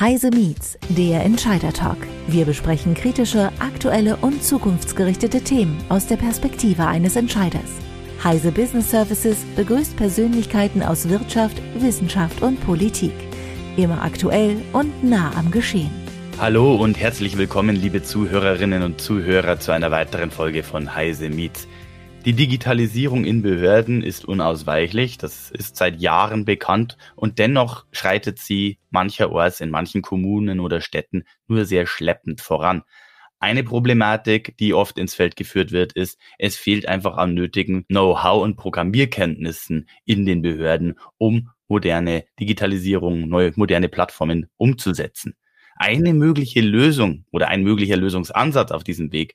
Heise Meets, der Entscheider Talk. Wir besprechen kritische, aktuelle und zukunftsgerichtete Themen aus der Perspektive eines Entscheiders. Heise Business Services begrüßt Persönlichkeiten aus Wirtschaft, Wissenschaft und Politik. Immer aktuell und nah am Geschehen. Hallo und herzlich willkommen, liebe Zuhörerinnen und Zuhörer, zu einer weiteren Folge von Heise Meets. Die Digitalisierung in Behörden ist unausweichlich, das ist seit Jahren bekannt und dennoch schreitet sie mancherorts in manchen Kommunen oder Städten nur sehr schleppend voran. Eine Problematik, die oft ins Feld geführt wird, ist, es fehlt einfach an nötigen Know-how und Programmierkenntnissen in den Behörden, um moderne Digitalisierung, neue moderne Plattformen umzusetzen. Eine mögliche Lösung oder ein möglicher Lösungsansatz auf diesem Weg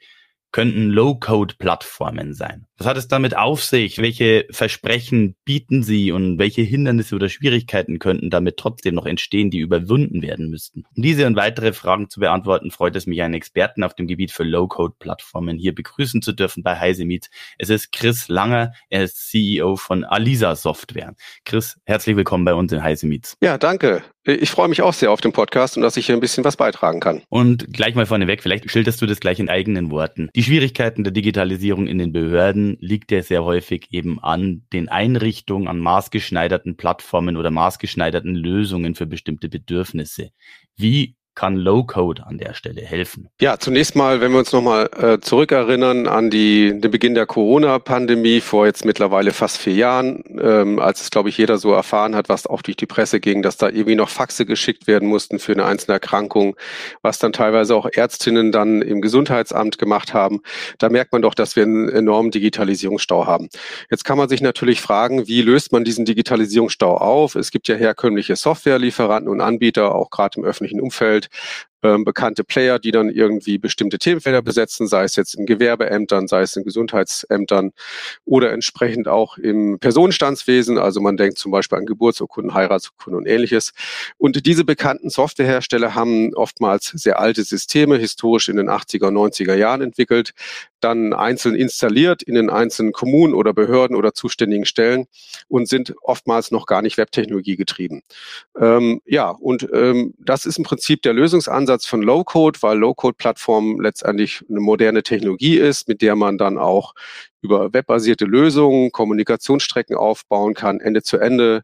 könnten Low-Code-Plattformen sein. Was hat es damit auf sich? Welche Versprechen bieten sie und welche Hindernisse oder Schwierigkeiten könnten damit trotzdem noch entstehen, die überwunden werden müssten? Um diese und weitere Fragen zu beantworten, freut es mich, einen Experten auf dem Gebiet für Low-Code-Plattformen hier begrüßen zu dürfen bei Heise Meets. Es ist Chris Langer, er ist CEO von Alisa Software. Chris, herzlich willkommen bei uns in Heise Meets. Ja, danke. Ich freue mich auch sehr auf den Podcast und dass ich hier ein bisschen was beitragen kann. Und gleich mal vorneweg, vielleicht schilderst du das gleich in eigenen Worten. Die Schwierigkeiten der Digitalisierung in den Behörden liegt ja sehr häufig eben an den Einrichtungen, an maßgeschneiderten Plattformen oder maßgeschneiderten Lösungen für bestimmte Bedürfnisse. Wie kann Low-Code an der Stelle helfen? Ja, zunächst mal, wenn wir uns nochmal äh, zurückerinnern an die, den Beginn der Corona-Pandemie vor jetzt mittlerweile fast vier Jahren, ähm, als es, glaube ich, jeder so erfahren hat, was auch durch die Presse ging, dass da irgendwie noch Faxe geschickt werden mussten für eine einzelne Erkrankung, was dann teilweise auch Ärztinnen dann im Gesundheitsamt gemacht haben. Da merkt man doch, dass wir einen enormen Digitalisierungsstau haben. Jetzt kann man sich natürlich fragen, wie löst man diesen Digitalisierungsstau auf? Es gibt ja herkömmliche Softwarelieferanten und Anbieter, auch gerade im öffentlichen Umfeld halt ähm, bekannte Player, die dann irgendwie bestimmte Themenfelder besetzen, sei es jetzt in Gewerbeämtern, sei es in Gesundheitsämtern oder entsprechend auch im Personenstandswesen. Also man denkt zum Beispiel an Geburtsurkunden, Heiratsurkunden und ähnliches. Und diese bekannten Softwarehersteller haben oftmals sehr alte Systeme, historisch in den 80er und 90er Jahren entwickelt, dann einzeln installiert in den einzelnen Kommunen oder Behörden oder zuständigen Stellen und sind oftmals noch gar nicht Webtechnologie getrieben. Ähm, ja, und ähm, das ist im Prinzip der Lösungsansatz, Ansatz von Low-Code, weil Low-Code-Plattform letztendlich eine moderne Technologie ist, mit der man dann auch über webbasierte Lösungen Kommunikationsstrecken aufbauen kann, Ende zu Ende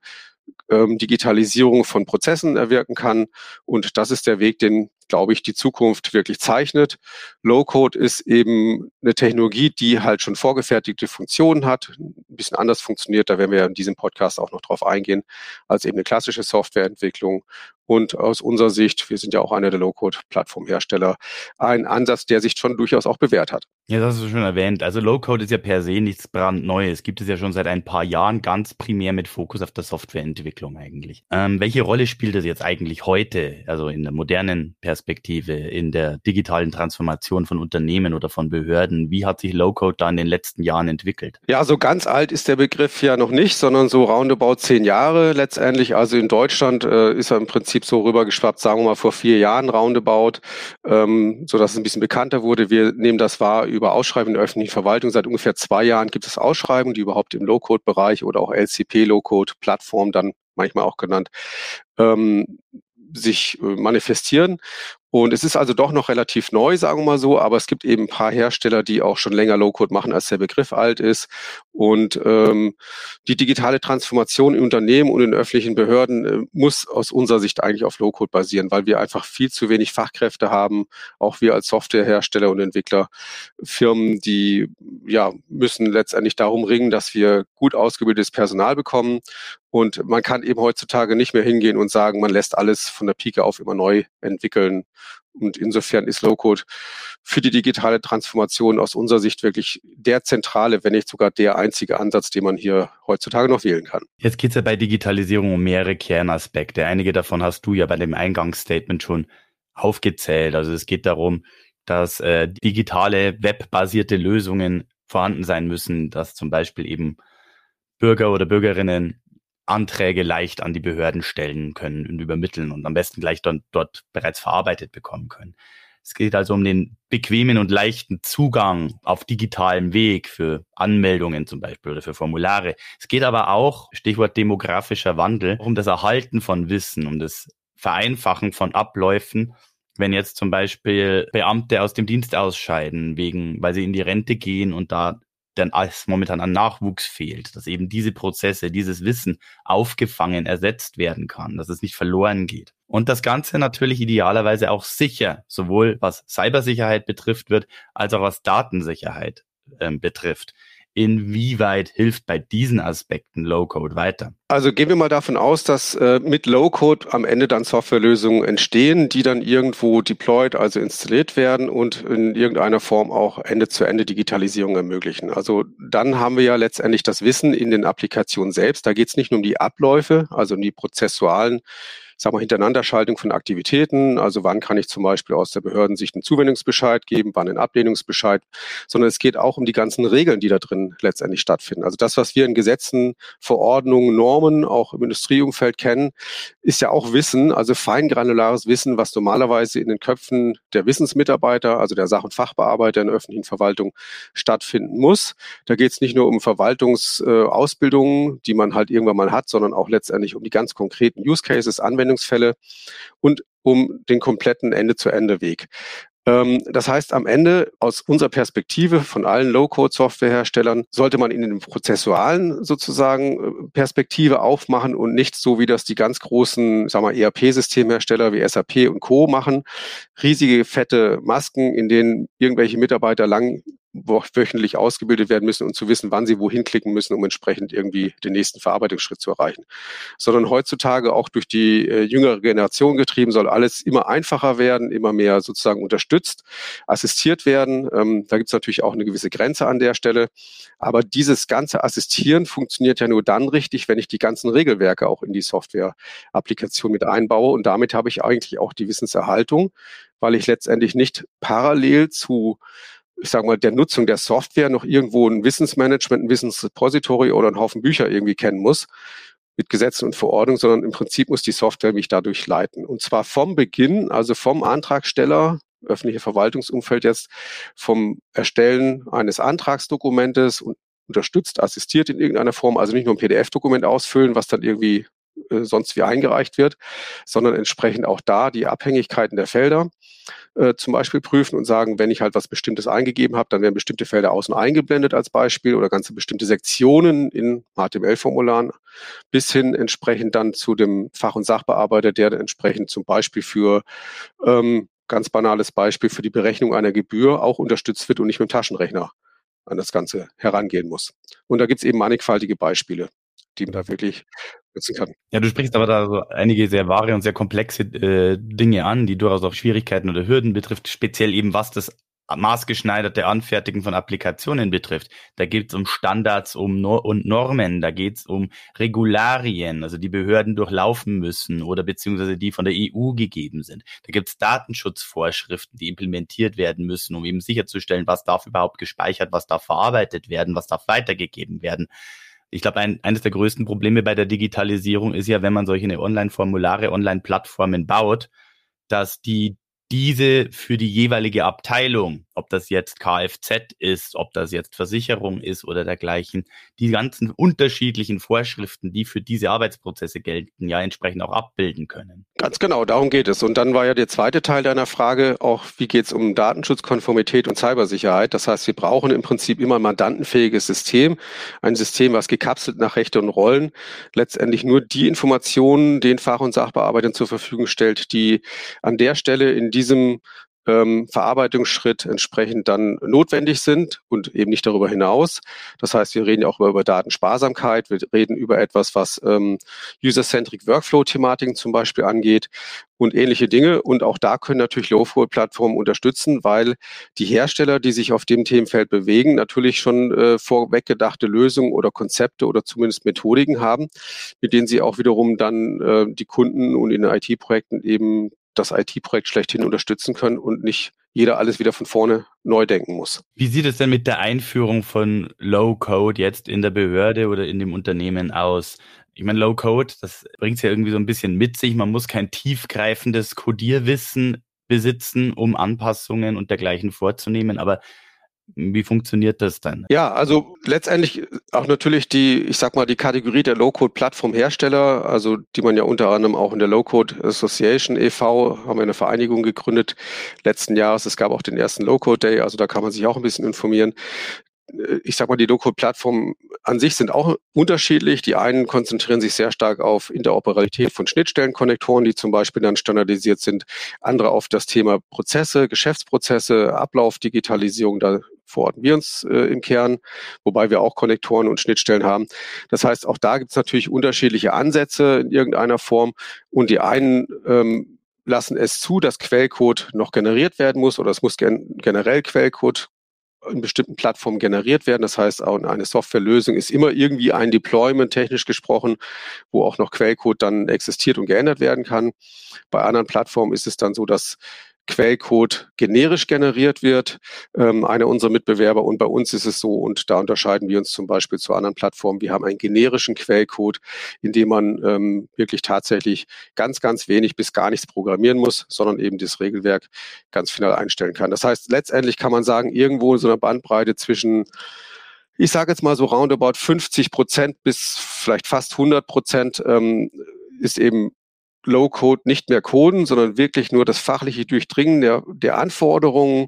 ähm, Digitalisierung von Prozessen erwirken kann. Und das ist der Weg, den glaube ich, die Zukunft wirklich zeichnet. Low-Code ist eben eine Technologie, die halt schon vorgefertigte Funktionen hat, ein bisschen anders funktioniert, da werden wir in diesem Podcast auch noch drauf eingehen, als eben eine klassische Softwareentwicklung. Und aus unserer Sicht, wir sind ja auch einer der Low-Code-Plattformhersteller, ein Ansatz, der sich schon durchaus auch bewährt hat. Ja, das hast du schon erwähnt. Also Low-Code ist ja per se nichts brandneues. Gibt es ja schon seit ein paar Jahren ganz primär mit Fokus auf der Softwareentwicklung eigentlich. Ähm, welche Rolle spielt das jetzt eigentlich heute, also in der modernen Perspektive? Perspektive in der digitalen Transformation von Unternehmen oder von Behörden? Wie hat sich Low-Code da in den letzten Jahren entwickelt? Ja, so ganz alt ist der Begriff ja noch nicht, sondern so roundabout zehn Jahre letztendlich. Also in Deutschland äh, ist er im Prinzip so rübergeschwappt, sagen wir mal vor vier Jahren roundabout, ähm, so dass es ein bisschen bekannter wurde. Wir nehmen das wahr über Ausschreibungen der öffentlichen Verwaltung. Seit ungefähr zwei Jahren gibt es Ausschreibungen, die überhaupt im Low-Code-Bereich oder auch LCP-Low-Code-Plattform dann manchmal auch genannt, ähm, sich äh, manifestieren. Und es ist also doch noch relativ neu, sagen wir mal so, aber es gibt eben ein paar Hersteller, die auch schon länger Low-Code machen, als der Begriff alt ist. Und ähm, die digitale Transformation in Unternehmen und in öffentlichen Behörden äh, muss aus unserer Sicht eigentlich auf Low-Code basieren, weil wir einfach viel zu wenig Fachkräfte haben, auch wir als Softwarehersteller und Entwickler, Firmen, die ja müssen letztendlich darum ringen, dass wir gut ausgebildetes Personal bekommen. Und man kann eben heutzutage nicht mehr hingehen und sagen, man lässt alles von der Pike auf immer neu entwickeln und insofern ist Low-Code für die digitale Transformation aus unserer Sicht wirklich der zentrale, wenn nicht sogar der einzige Ansatz, den man hier heutzutage noch wählen kann. Jetzt geht es ja bei Digitalisierung um mehrere Kernaspekte. Einige davon hast du ja bei dem Eingangsstatement schon aufgezählt. Also es geht darum, dass äh, digitale, webbasierte Lösungen vorhanden sein müssen, dass zum Beispiel eben Bürger oder Bürgerinnen Anträge leicht an die Behörden stellen können und übermitteln und am besten gleich dort, dort bereits verarbeitet bekommen können. Es geht also um den bequemen und leichten Zugang auf digitalem Weg für Anmeldungen zum Beispiel oder für Formulare. Es geht aber auch, Stichwort demografischer Wandel, um das Erhalten von Wissen, um das Vereinfachen von Abläufen, wenn jetzt zum Beispiel Beamte aus dem Dienst ausscheiden, wegen, weil sie in die Rente gehen und da dann als momentan an Nachwuchs fehlt, dass eben diese Prozesse, dieses Wissen aufgefangen, ersetzt werden kann, dass es nicht verloren geht. Und das Ganze natürlich idealerweise auch sicher, sowohl was Cybersicherheit betrifft wird, als auch was Datensicherheit ähm, betrifft. Inwieweit hilft bei diesen Aspekten Low-Code weiter? Also gehen wir mal davon aus, dass äh, mit Low-Code am Ende dann Softwarelösungen entstehen, die dann irgendwo deployed, also installiert werden und in irgendeiner Form auch Ende-zu-Ende Digitalisierung ermöglichen. Also dann haben wir ja letztendlich das Wissen in den Applikationen selbst. Da geht es nicht nur um die Abläufe, also um die prozessualen sag mal, Hintereinanderschaltung von Aktivitäten. Also wann kann ich zum Beispiel aus der Behördensicht einen Zuwendungsbescheid geben, wann einen Ablehnungsbescheid, sondern es geht auch um die ganzen Regeln, die da drin letztendlich stattfinden. Also das, was wir in Gesetzen, Verordnungen, Normen auch im Industrieumfeld kennen, ist ja auch Wissen, also feingranulares Wissen, was normalerweise in den Köpfen der Wissensmitarbeiter, also der Sach- und Fachbearbeiter in der öffentlichen Verwaltung stattfinden muss. Da geht es nicht nur um Verwaltungsausbildungen, die man halt irgendwann mal hat, sondern auch letztendlich um die ganz konkreten Use Cases, Anwendungen Anwendungsfälle und um den kompletten Ende-zu-Ende-Weg. Ähm, das heißt, am Ende aus unserer Perspektive von allen Low-Code-Softwareherstellern sollte man in den prozessualen sozusagen äh, Perspektive aufmachen und nicht so wie das die ganz großen, sagen wir, ERP-Systemhersteller wie SAP und Co. machen, riesige fette Masken, in denen irgendwelche Mitarbeiter lang wöchentlich ausgebildet werden müssen und zu wissen, wann sie wohin klicken müssen, um entsprechend irgendwie den nächsten Verarbeitungsschritt zu erreichen. Sondern heutzutage auch durch die äh, jüngere Generation getrieben soll alles immer einfacher werden, immer mehr sozusagen unterstützt, assistiert werden. Ähm, da gibt es natürlich auch eine gewisse Grenze an der Stelle. Aber dieses ganze Assistieren funktioniert ja nur dann richtig, wenn ich die ganzen Regelwerke auch in die Software-Applikation mit einbaue. Und damit habe ich eigentlich auch die Wissenserhaltung, weil ich letztendlich nicht parallel zu ich sage mal, der Nutzung der Software noch irgendwo ein Wissensmanagement, ein Wissensrepository oder einen Haufen Bücher irgendwie kennen muss mit Gesetzen und Verordnungen, sondern im Prinzip muss die Software mich dadurch leiten. Und zwar vom Beginn, also vom Antragsteller, öffentliche Verwaltungsumfeld jetzt, vom Erstellen eines Antragsdokumentes und unterstützt, assistiert in irgendeiner Form, also nicht nur ein PDF-Dokument ausfüllen, was dann irgendwie äh, sonst wie eingereicht wird, sondern entsprechend auch da die Abhängigkeiten der Felder äh, zum Beispiel prüfen und sagen, wenn ich halt was Bestimmtes eingegeben habe, dann werden bestimmte Felder außen eingeblendet als Beispiel oder ganze bestimmte Sektionen in HTML-Formularen bis hin entsprechend dann zu dem Fach- und Sachbearbeiter, der entsprechend zum Beispiel für ähm, ganz banales Beispiel für die Berechnung einer Gebühr auch unterstützt wird und nicht mit dem Taschenrechner an das Ganze herangehen muss. Und da gibt es eben mannigfaltige Beispiele die man da wirklich nutzen kann. Ja, du sprichst aber da so einige sehr wahre und sehr komplexe äh, Dinge an, die durchaus auch Schwierigkeiten oder Hürden betrifft, speziell eben was das maßgeschneiderte Anfertigen von Applikationen betrifft. Da geht es um Standards um no und Normen, da geht es um Regularien, also die Behörden durchlaufen müssen oder beziehungsweise die von der EU gegeben sind. Da gibt es Datenschutzvorschriften, die implementiert werden müssen, um eben sicherzustellen, was darf überhaupt gespeichert, was darf verarbeitet werden, was darf weitergegeben werden. Ich glaube, ein, eines der größten Probleme bei der Digitalisierung ist ja, wenn man solche Online-Formulare, Online-Plattformen baut, dass die diese für die jeweilige Abteilung, ob das jetzt Kfz ist, ob das jetzt Versicherung ist oder dergleichen, die ganzen unterschiedlichen Vorschriften, die für diese Arbeitsprozesse gelten, ja entsprechend auch abbilden können. Ganz genau, darum geht es. Und dann war ja der zweite Teil deiner Frage auch, wie geht es um Datenschutzkonformität und Cybersicherheit. Das heißt, wir brauchen im Prinzip immer ein mandantenfähiges System, ein System, was gekapselt nach Rechte und Rollen letztendlich nur die Informationen den Fach- und Sachbearbeitern zur Verfügung stellt, die an der Stelle in diesem ähm, Verarbeitungsschritt entsprechend dann notwendig sind und eben nicht darüber hinaus. Das heißt, wir reden ja auch über, über Datensparsamkeit, wir reden über etwas, was ähm, User-Centric Workflow-Thematiken zum Beispiel angeht und ähnliche Dinge. Und auch da können natürlich Low-Code-Plattformen unterstützen, weil die Hersteller, die sich auf dem Themenfeld bewegen, natürlich schon äh, vorweggedachte Lösungen oder Konzepte oder zumindest Methodiken haben, mit denen sie auch wiederum dann äh, die Kunden und in IT-Projekten eben das IT-Projekt schlechthin unterstützen können und nicht jeder alles wieder von vorne neu denken muss. Wie sieht es denn mit der Einführung von Low-Code jetzt in der Behörde oder in dem Unternehmen aus? Ich meine, Low-Code, das bringt es ja irgendwie so ein bisschen mit sich. Man muss kein tiefgreifendes Codierwissen besitzen, um Anpassungen und dergleichen vorzunehmen. Aber Wie funktioniert das dann? Ja, also letztendlich auch natürlich die, ich sag mal, die Kategorie der Low-Code-Plattformhersteller, also die man ja unter anderem auch in der Low-Code Association e.V. haben wir eine Vereinigung gegründet letzten Jahres. Es gab auch den ersten Low-Code Day, also da kann man sich auch ein bisschen informieren ich sag mal, die Low-Code-Plattformen an sich sind auch unterschiedlich. Die einen konzentrieren sich sehr stark auf Interoperabilität von Schnittstellenkonnektoren, die zum Beispiel dann standardisiert sind. Andere auf das Thema Prozesse, Geschäftsprozesse, Ablaufdigitalisierung. Da verorten wir uns äh, im Kern, wobei wir auch Konnektoren und Schnittstellen haben. Das heißt, auch da gibt es natürlich unterschiedliche Ansätze in irgendeiner Form. Und die einen ähm, lassen es zu, dass Quellcode noch generiert werden muss oder es muss gen generell Quellcode in bestimmten Plattformen generiert werden. Das heißt, auch eine Softwarelösung ist immer irgendwie ein Deployment, technisch gesprochen, wo auch noch Quellcode dann existiert und geändert werden kann. Bei anderen Plattformen ist es dann so, dass Quellcode generisch generiert wird, ähm, einer unserer Mitbewerber. Und bei uns ist es so, und da unterscheiden wir uns zum Beispiel zu anderen Plattformen, wir haben einen generischen Quellcode, in dem man ähm, wirklich tatsächlich ganz, ganz wenig bis gar nichts programmieren muss, sondern eben das Regelwerk ganz final einstellen kann. Das heißt, letztendlich kann man sagen, irgendwo in so einer Bandbreite zwischen ich sage jetzt mal so roundabout 50 Prozent bis vielleicht fast 100 Prozent ähm, ist eben Low-Code nicht mehr coden, sondern wirklich nur das fachliche Durchdringen der, der Anforderungen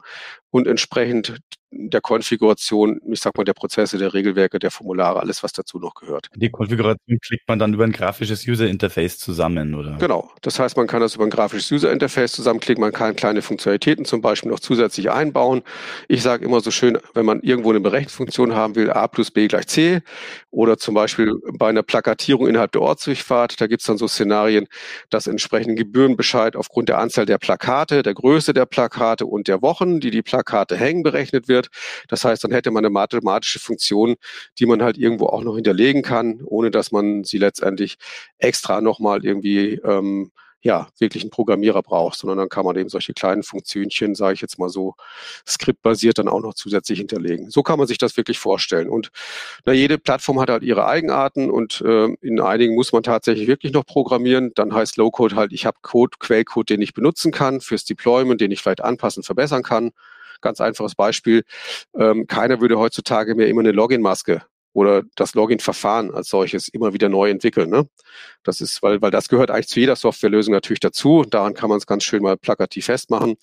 und entsprechend der Konfiguration, ich sag mal, der Prozesse, der Regelwerke, der Formulare, alles, was dazu noch gehört. Die Konfiguration klickt man dann über ein grafisches User-Interface zusammen, oder? Genau. Das heißt, man kann das über ein grafisches User-Interface zusammenklicken, man kann kleine Funktionalitäten zum Beispiel noch zusätzlich einbauen. Ich sage immer so schön, wenn man irgendwo eine Berechnungsfunktion haben will, a plus b gleich c, oder zum Beispiel bei einer Plakatierung innerhalb der Ortsdurchfahrt, da gibt's dann so Szenarien, dass entsprechend Gebührenbescheid aufgrund der Anzahl der Plakate, der Größe der Plakate und der Wochen, die die Plakate hängen, berechnet wird wird. Das heißt, dann hätte man eine mathematische Funktion, die man halt irgendwo auch noch hinterlegen kann, ohne dass man sie letztendlich extra nochmal irgendwie ähm, ja, wirklich einen Programmierer braucht, sondern dann kann man eben solche kleinen Funktionchen, sage ich jetzt mal so, skriptbasiert dann auch noch zusätzlich hinterlegen. So kann man sich das wirklich vorstellen. Und na, jede Plattform hat halt ihre Eigenarten und äh, in einigen muss man tatsächlich wirklich noch programmieren. Dann heißt Low-Code halt, ich habe Code, Quellcode, den ich benutzen kann fürs Deployment, den ich vielleicht anpassen, verbessern kann. Ganz einfaches Beispiel. Ähm, keiner würde heutzutage mehr immer eine Login-Maske oder das Login-Verfahren als solches immer wieder neu entwickeln. Ne? Das ist, weil, weil das gehört eigentlich zu jeder Softwarelösung natürlich dazu. Daran kann man es ganz schön mal plakativ festmachen.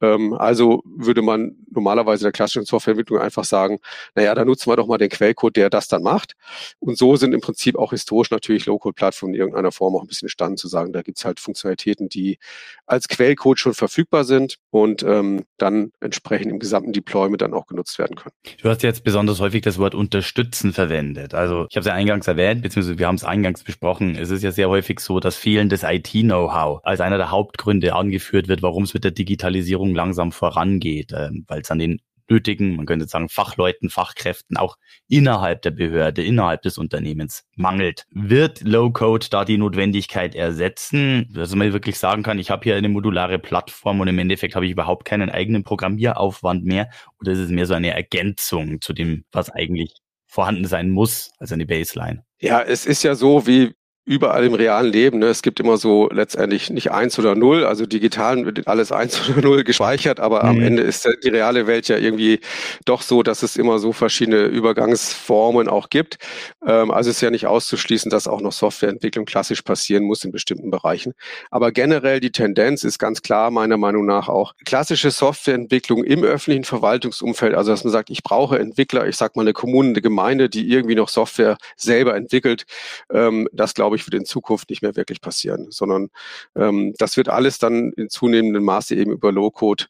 Ähm, also würde man normalerweise in der klassischen Softwareentwicklung einfach sagen, naja, da nutzen wir doch mal den Quellcode, der das dann macht. Und so sind im Prinzip auch historisch natürlich Low-Code-Plattformen in irgendeiner Form auch ein bisschen entstanden zu sagen, da gibt's halt Funktionalitäten, die als Quellcode schon verfügbar sind und ähm, dann entsprechend im gesamten Deployment dann auch genutzt werden können. Du hast jetzt besonders häufig das Wort unterstützen verwendet. Also ich habe es ja eingangs erwähnt, beziehungsweise wir haben es eingangs besprochen. Es ist ja sehr häufig so, dass fehlendes IT-Know-how als einer der Hauptgründe angeführt wird, warum es mit der Digitalisierung langsam vorangeht, äh, weil es an den nötigen, man könnte sagen, Fachleuten, Fachkräften auch innerhalb der Behörde, innerhalb des Unternehmens mangelt. Wird Low-Code da die Notwendigkeit ersetzen, dass man wirklich sagen kann, ich habe hier eine modulare Plattform und im Endeffekt habe ich überhaupt keinen eigenen Programmieraufwand mehr oder ist es mehr so eine Ergänzung zu dem, was eigentlich vorhanden sein muss, also eine Baseline? Ja, es ist ja so, wie überall im realen Leben. Ne? Es gibt immer so letztendlich nicht eins oder null. Also digital wird alles eins oder null gespeichert, aber mhm. am Ende ist die reale Welt ja irgendwie doch so, dass es immer so verschiedene Übergangsformen auch gibt. Ähm, also es ist ja nicht auszuschließen, dass auch noch Softwareentwicklung klassisch passieren muss in bestimmten Bereichen. Aber generell die Tendenz ist ganz klar meiner Meinung nach auch klassische Softwareentwicklung im öffentlichen Verwaltungsumfeld. Also dass man sagt, ich brauche Entwickler, ich sag mal eine Kommune, eine Gemeinde, die irgendwie noch Software selber entwickelt. Ähm, das glaube ich, wird in Zukunft nicht mehr wirklich passieren, sondern ähm, das wird alles dann in zunehmendem Maße eben über Low-Code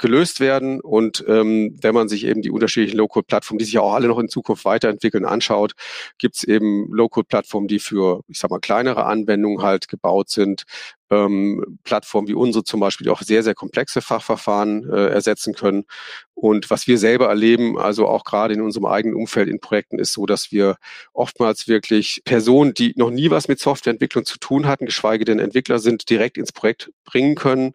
gelöst werden. Und ähm, wenn man sich eben die unterschiedlichen Low-Code-Plattformen, die sich auch alle noch in Zukunft weiterentwickeln, anschaut, gibt es eben Low-Code-Plattformen, die für, ich sag mal, kleinere Anwendungen halt gebaut sind. Ähm, Plattformen wie unsere zum Beispiel, die auch sehr, sehr komplexe Fachverfahren äh, ersetzen können. Und was wir selber erleben, also auch gerade in unserem eigenen Umfeld in Projekten, ist so, dass wir oftmals wirklich Personen, die noch nie was mit Softwareentwicklung zu tun hatten, geschweige denn Entwickler sind, direkt ins Projekt bringen können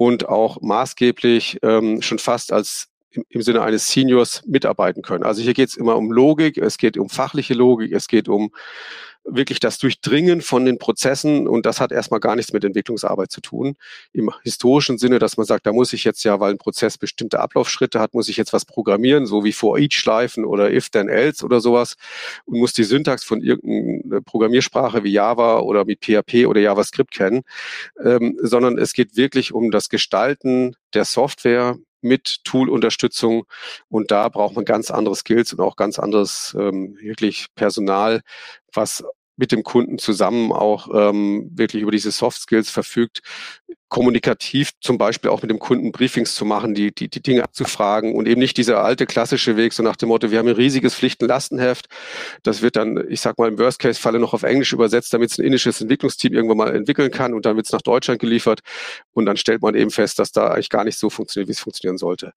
und auch maßgeblich ähm, schon fast als im, im Sinne eines Seniors mitarbeiten können. Also hier geht es immer um Logik, es geht um fachliche Logik, es geht um wirklich das Durchdringen von den Prozessen und das hat erstmal gar nichts mit Entwicklungsarbeit zu tun. Im historischen Sinne, dass man sagt, da muss ich jetzt ja, weil ein Prozess bestimmte Ablaufschritte hat, muss ich jetzt was programmieren, so wie for each Schleifen oder if then else oder sowas und muss die Syntax von irgendeiner Programmiersprache wie Java oder mit PHP oder JavaScript kennen, ähm, sondern es geht wirklich um das Gestalten der Software mit Tool-Unterstützung. Und da braucht man ganz andere Skills und auch ganz anderes ähm, wirklich Personal, was mit dem Kunden zusammen auch ähm, wirklich über diese Soft Skills verfügt, kommunikativ zum Beispiel auch mit dem Kunden Briefings zu machen, die, die, die Dinge abzufragen und eben nicht dieser alte klassische Weg, so nach dem Motto, wir haben ein riesiges Pflichtenlastenheft. Das wird dann, ich sag mal, im Worst-Case-Falle noch auf Englisch übersetzt, damit es ein indisches Entwicklungsteam irgendwann mal entwickeln kann und dann wird es nach Deutschland geliefert und dann stellt man eben fest, dass da eigentlich gar nicht so funktioniert, wie es funktionieren sollte.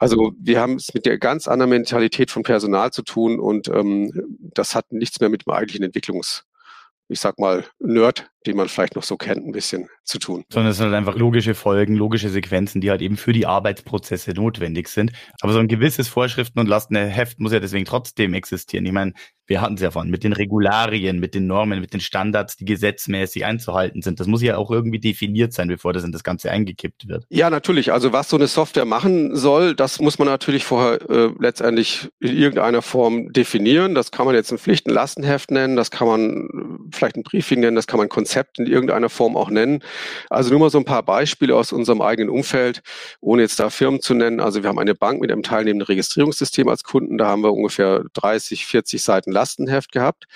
Also wir haben es mit der ganz anderen Mentalität von Personal zu tun und ähm, das hat nichts mehr mit dem eigentlichen Entwicklungs, ich sag mal, Nerd den man vielleicht noch so kennt, ein bisschen zu tun. Sondern es sind halt einfach logische Folgen, logische Sequenzen, die halt eben für die Arbeitsprozesse notwendig sind. Aber so ein gewisses Vorschriften- und Lastenheft muss ja deswegen trotzdem existieren. Ich meine, wir hatten es ja von, mit den Regularien, mit den Normen, mit den Standards, die gesetzmäßig einzuhalten sind. Das muss ja auch irgendwie definiert sein, bevor das in das Ganze eingekippt wird. Ja, natürlich. Also was so eine Software machen soll, das muss man natürlich vorher äh, letztendlich in irgendeiner Form definieren. Das kann man jetzt ein Pflichten-Lastenheft nennen, das kann man äh, vielleicht ein Briefing nennen, das kann man Konzept Konzept in irgendeiner Form auch nennen. Also nur mal so ein paar Beispiele aus unserem eigenen Umfeld, ohne jetzt da Firmen zu nennen. Also wir haben eine Bank mit einem teilnehmenden Registrierungssystem als Kunden. Da haben wir ungefähr 30, 40 Seiten Lastenheft gehabt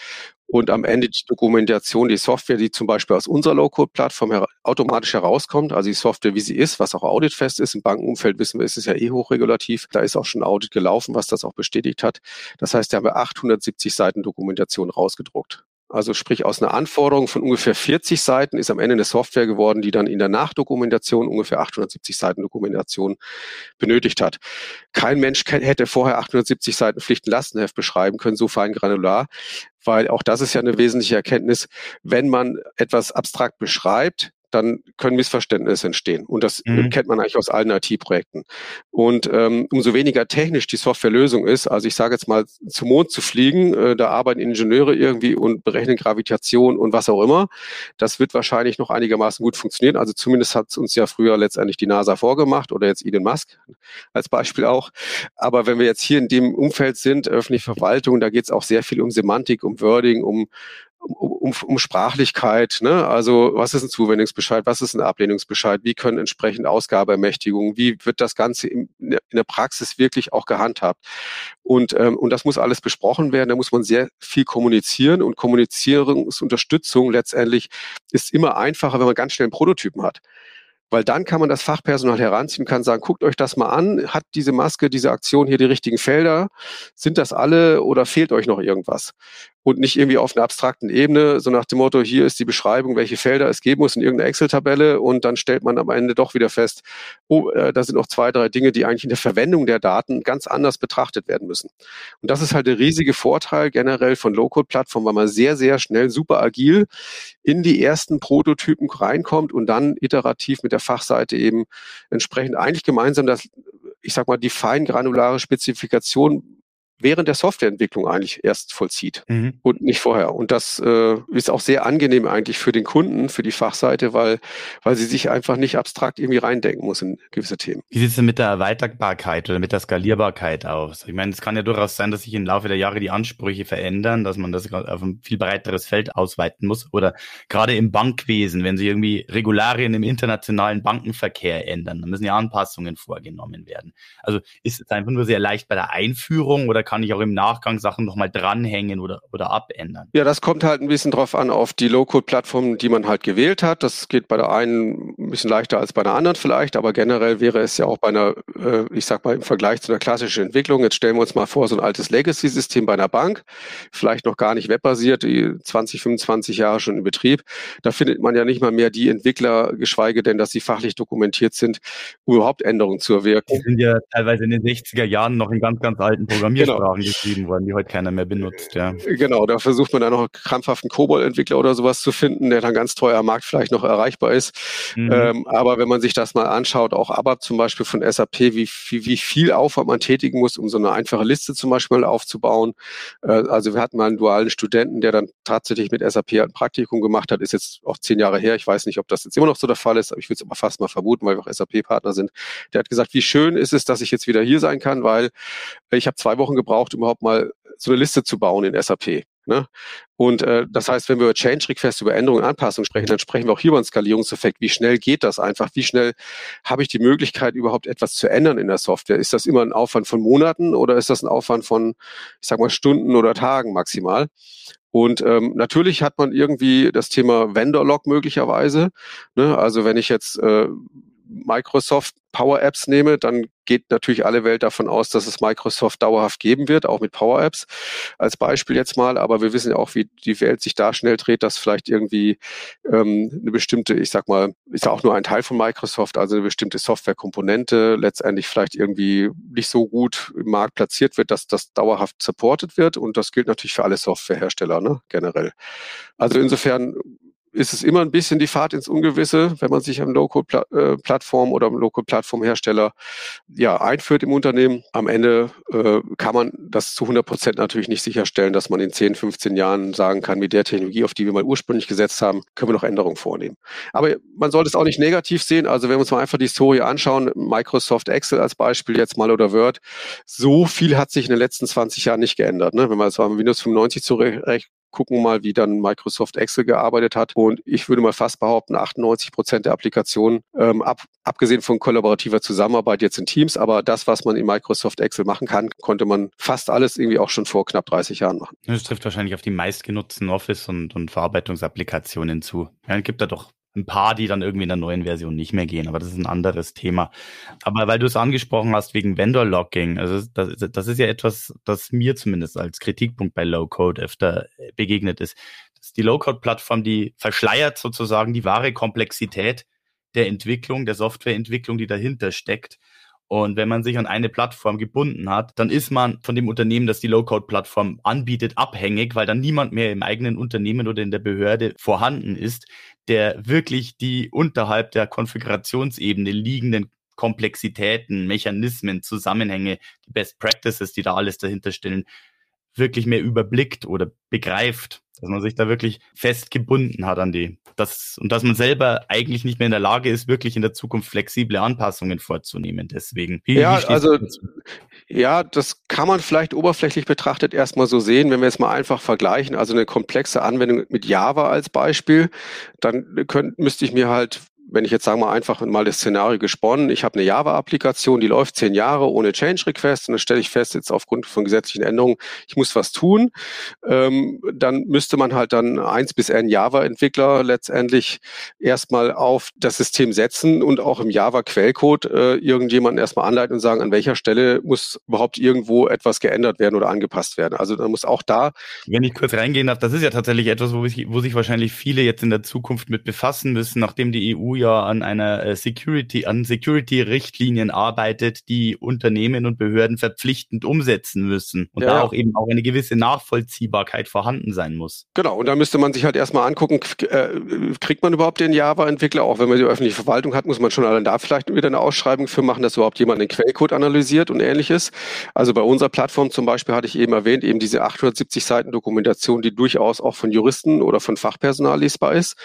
und am Ende die Dokumentation, die Software, die zum Beispiel aus unserer Low-Code-Plattform her automatisch herauskommt, also die Software, wie sie ist, was auch auditfest ist. Im Bankenumfeld wissen wir, ist es ja eh hochregulativ. Da ist auch schon Audit gelaufen, was das auch bestätigt hat. Das heißt, da haben wir 870 Seiten Dokumentation rausgedruckt. Also sprich aus einer Anforderung von ungefähr 40 Seiten ist am Ende eine Software geworden, die dann in der Nachdokumentation ungefähr 870 Seiten Dokumentation benötigt hat. Kein Mensch hätte vorher 870 Seiten Pflichtenlastenheft beschreiben können, so fein granular, weil auch das ist ja eine wesentliche Erkenntnis. Wenn man etwas abstrakt beschreibt, dann können Missverständnisse entstehen. Und das mhm. kennt man eigentlich aus allen IT-Projekten. Und ähm, umso weniger technisch die Softwarelösung ist, also ich sage jetzt mal, zum Mond zu fliegen, äh, da arbeiten Ingenieure irgendwie und berechnen Gravitation und was auch immer. Das wird wahrscheinlich noch einigermaßen gut funktionieren. Also zumindest hat es uns ja früher letztendlich die NASA vorgemacht oder jetzt Elon Musk als Beispiel auch. Aber wenn wir jetzt hier in dem Umfeld sind, öffentliche Verwaltung, da geht es auch sehr viel um Semantik, um Wording, um um, um, um Sprachlichkeit, ne? also was ist ein Zuwendungsbescheid, was ist ein Ablehnungsbescheid, wie können entsprechend Ausgabeermächtigungen, wie wird das Ganze in, in der Praxis wirklich auch gehandhabt. Und, ähm, und das muss alles besprochen werden, da muss man sehr viel kommunizieren und Kommunizierungsunterstützung letztendlich ist immer einfacher, wenn man ganz schnell einen Prototypen hat weil dann kann man das Fachpersonal heranziehen, kann sagen, guckt euch das mal an, hat diese Maske, diese Aktion hier die richtigen Felder, sind das alle oder fehlt euch noch irgendwas? Und nicht irgendwie auf einer abstrakten Ebene, so nach dem Motto, hier ist die Beschreibung, welche Felder es geben muss in irgendeiner Excel-Tabelle und dann stellt man am Ende doch wieder fest, oh, äh, da sind noch zwei, drei Dinge, die eigentlich in der Verwendung der Daten ganz anders betrachtet werden müssen. Und das ist halt der riesige Vorteil generell von Low-Code-Plattformen, weil man sehr, sehr schnell, super agil in die ersten Prototypen reinkommt und dann iterativ mit der Fachseite eben entsprechend eigentlich gemeinsam das ich sag mal, die fein granulare Spezifikation während der Softwareentwicklung eigentlich erst vollzieht mhm. und nicht vorher. Und das äh, ist auch sehr angenehm eigentlich für den Kunden, für die Fachseite, weil, weil sie sich einfach nicht abstrakt irgendwie reindenken muss in gewisse Themen. Wie sieht es denn mit der Erweiterbarkeit oder mit der Skalierbarkeit aus? Ich meine, es kann ja durchaus sein, dass sich im Laufe der Jahre die Ansprüche verändern, dass man das auf ein viel breiteres Feld ausweiten muss. Oder gerade im Bankwesen, wenn sich irgendwie Regularien im internationalen Bankenverkehr ändern, dann müssen ja Anpassungen vorgenommen werden. Also ist es einfach nur sehr leicht bei der Einführung oder kann ich auch im Nachgang Sachen nochmal dranhängen oder, oder abändern? Ja, das kommt halt ein bisschen drauf an, auf die Low-Code-Plattform, die man halt gewählt hat. Das geht bei der einen ein bisschen leichter als bei der anderen vielleicht, aber generell wäre es ja auch bei einer, äh, ich sag mal im Vergleich zu einer klassischen Entwicklung, jetzt stellen wir uns mal vor, so ein altes Legacy-System bei einer Bank, vielleicht noch gar nicht webbasiert, die 20, 25 Jahre schon in Betrieb. Da findet man ja nicht mal mehr die Entwickler, geschweige denn, dass sie fachlich dokumentiert sind, um überhaupt Änderungen zu erwirken. Die sind ja teilweise in den 60er Jahren noch in ganz, ganz alten Programmiersprachen Sprachen genau. geschrieben worden, die heute keiner mehr benutzt, ja. Genau, da versucht man dann noch einen Kobol-Entwickler oder sowas zu finden, der dann ganz teuer am Markt vielleicht noch erreichbar ist. Mhm. Ähm, aber wenn man sich das mal anschaut, auch ABAP zum Beispiel von SAP, wie, wie, wie viel Aufwand man tätigen muss, um so eine einfache Liste zum Beispiel aufzubauen. Äh, also wir hatten mal einen dualen Studenten, der dann tatsächlich mit SAP ein Praktikum gemacht hat, ist jetzt auch zehn Jahre her. Ich weiß nicht, ob das jetzt immer noch so der Fall ist, aber ich würde es aber fast mal vermuten, weil wir auch SAP-Partner sind. Der hat gesagt, wie schön ist es, dass ich jetzt wieder hier sein kann, weil ich habe zwei Wochen gebraucht, um überhaupt mal so eine Liste zu bauen in SAP. Ne? Und äh, das heißt, wenn wir über Change Request, über Änderungen, Anpassungen sprechen, dann sprechen wir auch hier über einen Skalierungseffekt. Wie schnell geht das einfach? Wie schnell habe ich die Möglichkeit, überhaupt etwas zu ändern in der Software? Ist das immer ein Aufwand von Monaten oder ist das ein Aufwand von, ich sag mal, Stunden oder Tagen maximal? Und ähm, natürlich hat man irgendwie das Thema Vendor-Log möglicherweise. Ne? Also wenn ich jetzt äh, Microsoft Power Apps nehme, dann geht natürlich alle Welt davon aus, dass es Microsoft dauerhaft geben wird, auch mit Power Apps als Beispiel jetzt mal. Aber wir wissen ja auch, wie die Welt sich da schnell dreht, dass vielleicht irgendwie ähm, eine bestimmte, ich sag mal, ist ja auch nur ein Teil von Microsoft, also eine bestimmte Softwarekomponente letztendlich vielleicht irgendwie nicht so gut im Markt platziert wird, dass das dauerhaft supported wird. Und das gilt natürlich für alle Softwarehersteller ne, generell. Also insofern ist es immer ein bisschen die Fahrt ins Ungewisse, wenn man sich am Local-Plattform oder am Local-Plattform-Hersteller ja, einführt im Unternehmen. Am Ende äh, kann man das zu 100 Prozent natürlich nicht sicherstellen, dass man in 10, 15 Jahren sagen kann, mit der Technologie, auf die wir mal ursprünglich gesetzt haben, können wir noch Änderungen vornehmen. Aber man sollte es auch nicht negativ sehen. Also wenn wir uns mal einfach die Historie anschauen, Microsoft Excel als Beispiel jetzt mal oder Word, so viel hat sich in den letzten 20 Jahren nicht geändert. Ne? Wenn man es mal Windows 95 zurecht gucken mal, wie dann Microsoft Excel gearbeitet hat. Und ich würde mal fast behaupten, 98 Prozent der Applikationen, ähm, ab, abgesehen von kollaborativer Zusammenarbeit jetzt in Teams, aber das, was man in Microsoft Excel machen kann, konnte man fast alles irgendwie auch schon vor knapp 30 Jahren machen. Das trifft wahrscheinlich auf die meistgenutzten Office- und, und Verarbeitungsapplikationen zu. Ja, gibt da doch ein paar, die dann irgendwie in der neuen Version nicht mehr gehen, aber das ist ein anderes Thema. Aber weil du es angesprochen hast wegen Vendor-Logging, also das, das ist ja etwas, das mir zumindest als Kritikpunkt bei Low-Code öfter begegnet ist. Das ist die Low-Code-Plattform, die verschleiert sozusagen die wahre Komplexität der Entwicklung, der Softwareentwicklung, die dahinter steckt. Und wenn man sich an eine Plattform gebunden hat, dann ist man von dem Unternehmen, das die Low-Code-Plattform anbietet, abhängig, weil dann niemand mehr im eigenen Unternehmen oder in der Behörde vorhanden ist, der wirklich die unterhalb der Konfigurationsebene liegenden Komplexitäten, Mechanismen, Zusammenhänge, die Best Practices, die da alles dahinter stellen, wirklich mehr überblickt oder begreift, dass man sich da wirklich festgebunden hat an die, das, und dass man selber eigentlich nicht mehr in der Lage ist, wirklich in der Zukunft flexible Anpassungen vorzunehmen. Deswegen. Wie, ja, wie also, ja, das kann man vielleicht oberflächlich betrachtet erstmal so sehen, wenn wir es mal einfach vergleichen. Also eine komplexe Anwendung mit Java als Beispiel, dann könnt, müsste ich mir halt wenn ich jetzt sagen wir einfach mal das Szenario gesponnen, ich habe eine Java-Applikation, die läuft zehn Jahre ohne Change Request und dann stelle ich fest, jetzt aufgrund von gesetzlichen Änderungen, ich muss was tun, ähm, dann müsste man halt dann eins bis n Java-Entwickler letztendlich erstmal auf das System setzen und auch im Java-Quellcode äh, irgendjemanden erstmal anleiten und sagen, an welcher Stelle muss überhaupt irgendwo etwas geändert werden oder angepasst werden. Also dann muss auch da. Wenn ich kurz reingehen darf, das ist ja tatsächlich etwas, wo, ich, wo sich wahrscheinlich viele jetzt in der Zukunft mit befassen müssen, nachdem die EU ja an einer äh, Security, an Security-Richtlinien arbeitet, die Unternehmen und Behörden verpflichtend umsetzen müssen und ja. da auch eben auch eine gewisse Nachvollziehbarkeit vorhanden sein muss. Genau, und da müsste man sich halt erstmal angucken, äh, kriegt man überhaupt den Java-Entwickler? Auch wenn man die öffentliche Verwaltung hat, muss man schon allein da vielleicht wieder eine Ausschreibung für machen, dass überhaupt jemand den Quellcode analysiert und ähnliches. Also bei unserer Plattform zum Beispiel hatte ich eben erwähnt, eben diese 870 Seiten Dokumentation, die durchaus auch von Juristen oder von Fachpersonal lesbar ist.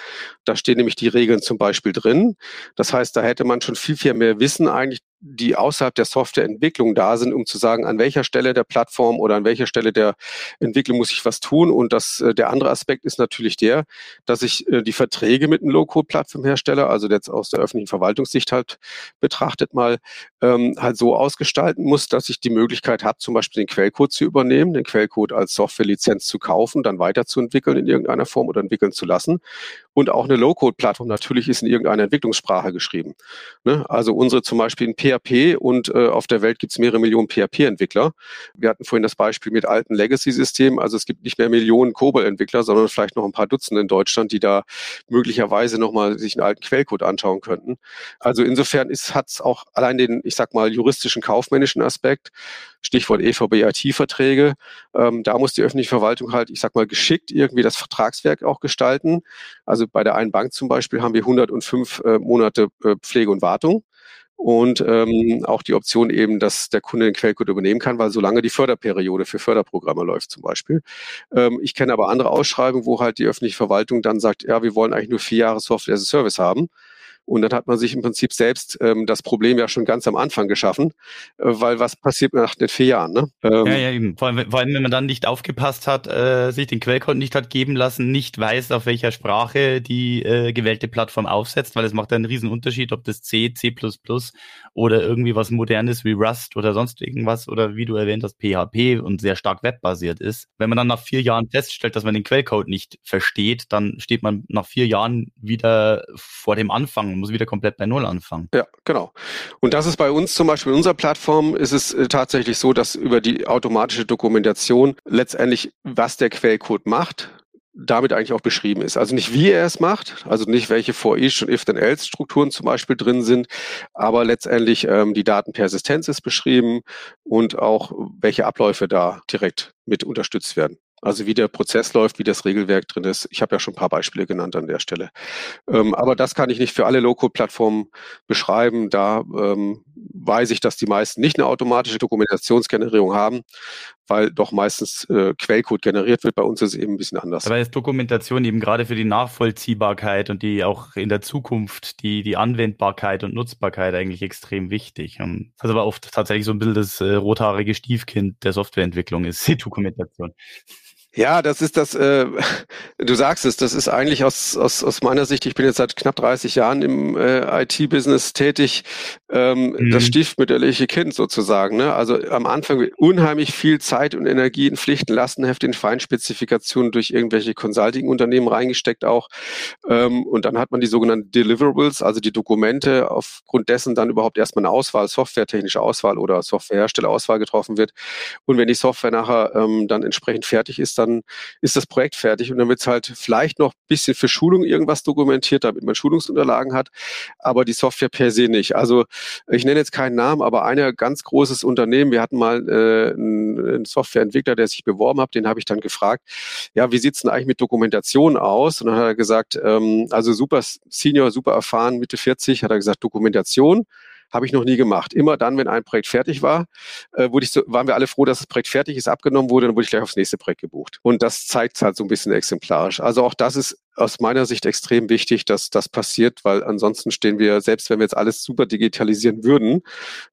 Da stehen nämlich die Regeln zum Beispiel drin. Das heißt, da hätte man schon viel, viel mehr Wissen eigentlich die außerhalb der Softwareentwicklung da sind, um zu sagen, an welcher Stelle der Plattform oder an welcher Stelle der Entwicklung muss ich was tun. Und das, äh, der andere Aspekt ist natürlich der, dass ich äh, die Verträge mit einem Low-Code-Plattformhersteller, also jetzt aus der öffentlichen Verwaltungssicht halt betrachtet mal, ähm, halt so ausgestalten muss, dass ich die Möglichkeit habe, zum Beispiel den Quellcode zu übernehmen, den Quellcode als Softwarelizenz zu kaufen, dann weiterzuentwickeln in irgendeiner Form oder entwickeln zu lassen Und auch eine Low-Code-Plattform natürlich ist in irgendeiner Entwicklungssprache geschrieben. Ne? Also unsere zum Beispiel in PHP und äh, auf der Welt gibt es mehrere Millionen PHP-Entwickler. Wir hatten vorhin das Beispiel mit alten Legacy-Systemen. Also es gibt nicht mehr Millionen COBOL-Entwickler, sondern vielleicht noch ein paar Dutzend in Deutschland, die da möglicherweise nochmal sich einen alten Quellcode anschauen könnten. Also insofern hat es auch allein den, ich sag mal, juristischen, kaufmännischen Aspekt. Stichwort EVB-IT-Verträge. Ähm, da muss die öffentliche Verwaltung halt, ich sag mal, geschickt irgendwie das Vertragswerk auch gestalten. Also bei der einen Bank zum Beispiel haben wir 105 äh, Monate äh, Pflege und Wartung und ähm, auch die Option eben, dass der Kunde den Quellcode übernehmen kann, weil solange die Förderperiode für Förderprogramme läuft zum Beispiel. Ähm, ich kenne aber andere Ausschreibungen, wo halt die öffentliche Verwaltung dann sagt, ja, wir wollen eigentlich nur vier Jahre Software as a Service haben. Und dann hat man sich im Prinzip selbst ähm, das Problem ja schon ganz am Anfang geschaffen, äh, weil was passiert nach den vier Jahren? Ne? Ähm, ja, ja, eben. Vor allem, vor allem, wenn man dann nicht aufgepasst hat, äh, sich den Quellcode nicht hat geben lassen, nicht weiß, auf welcher Sprache die äh, gewählte Plattform aufsetzt, weil es macht einen riesen Unterschied, ob das C, C++ oder irgendwie was Modernes wie Rust oder sonst irgendwas oder wie du erwähnt hast, PHP und sehr stark webbasiert ist. Wenn man dann nach vier Jahren feststellt, dass man den Quellcode nicht versteht, dann steht man nach vier Jahren wieder vor dem Anfang muss wieder komplett bei Null anfangen. Ja, genau. Und das ist bei uns zum Beispiel in unserer Plattform ist es äh, tatsächlich so, dass über die automatische Dokumentation letztendlich, was der Quellcode macht, damit eigentlich auch beschrieben ist. Also nicht wie er es macht, also nicht welche for each und if then else Strukturen zum Beispiel drin sind, aber letztendlich ähm, die Datenpersistenz ist beschrieben und auch welche Abläufe da direkt mit unterstützt werden. Also wie der Prozess läuft, wie das Regelwerk drin ist. Ich habe ja schon ein paar Beispiele genannt an der Stelle. Ähm, aber das kann ich nicht für alle Low-Code-Plattformen beschreiben. Da ähm, weiß ich, dass die meisten nicht eine automatische Dokumentationsgenerierung haben, weil doch meistens äh, Quellcode generiert wird. Bei uns ist es eben ein bisschen anders. Aber ist Dokumentation eben gerade für die Nachvollziehbarkeit und die auch in der Zukunft die, die Anwendbarkeit und Nutzbarkeit eigentlich extrem wichtig. Und das ist aber oft tatsächlich so ein Bild das äh, rothaarige Stiefkind der Softwareentwicklung ist, die Dokumentation. Ja, das ist das, äh, du sagst es, das ist eigentlich aus, aus, aus meiner Sicht, ich bin jetzt seit knapp 30 Jahren im äh, IT-Business tätig, ähm, mhm. das stiefmütterliche Kind sozusagen. Ne? Also am Anfang unheimlich viel Zeit und Energie in Pflichten, Lastenheft, in Feinspezifikationen durch irgendwelche Consulting-Unternehmen reingesteckt auch. Ähm, und dann hat man die sogenannten Deliverables, also die Dokumente, aufgrund dessen dann überhaupt erstmal eine Auswahl, softwaretechnische Auswahl oder Softwareherstellerauswahl getroffen wird. Und wenn die Software nachher ähm, dann entsprechend fertig ist, dann ist das Projekt fertig und dann wird es halt vielleicht noch ein bisschen für Schulung irgendwas dokumentiert, damit man Schulungsunterlagen hat, aber die Software per se nicht. Also ich nenne jetzt keinen Namen, aber ein ganz großes Unternehmen, wir hatten mal äh, einen Softwareentwickler, der sich beworben hat, den habe ich dann gefragt, ja, wie sieht's denn eigentlich mit Dokumentation aus? Und dann hat er gesagt, ähm, also super Senior, super erfahren, Mitte 40, hat er gesagt, Dokumentation habe ich noch nie gemacht. Immer dann, wenn ein Projekt fertig war, äh, wurde ich so, waren wir alle froh, dass das Projekt fertig ist, abgenommen wurde, dann wurde ich gleich aufs nächste Projekt gebucht. Und das zeigt halt so ein bisschen exemplarisch. Also auch das ist aus meiner Sicht extrem wichtig, dass das passiert, weil ansonsten stehen wir, selbst wenn wir jetzt alles super digitalisieren würden,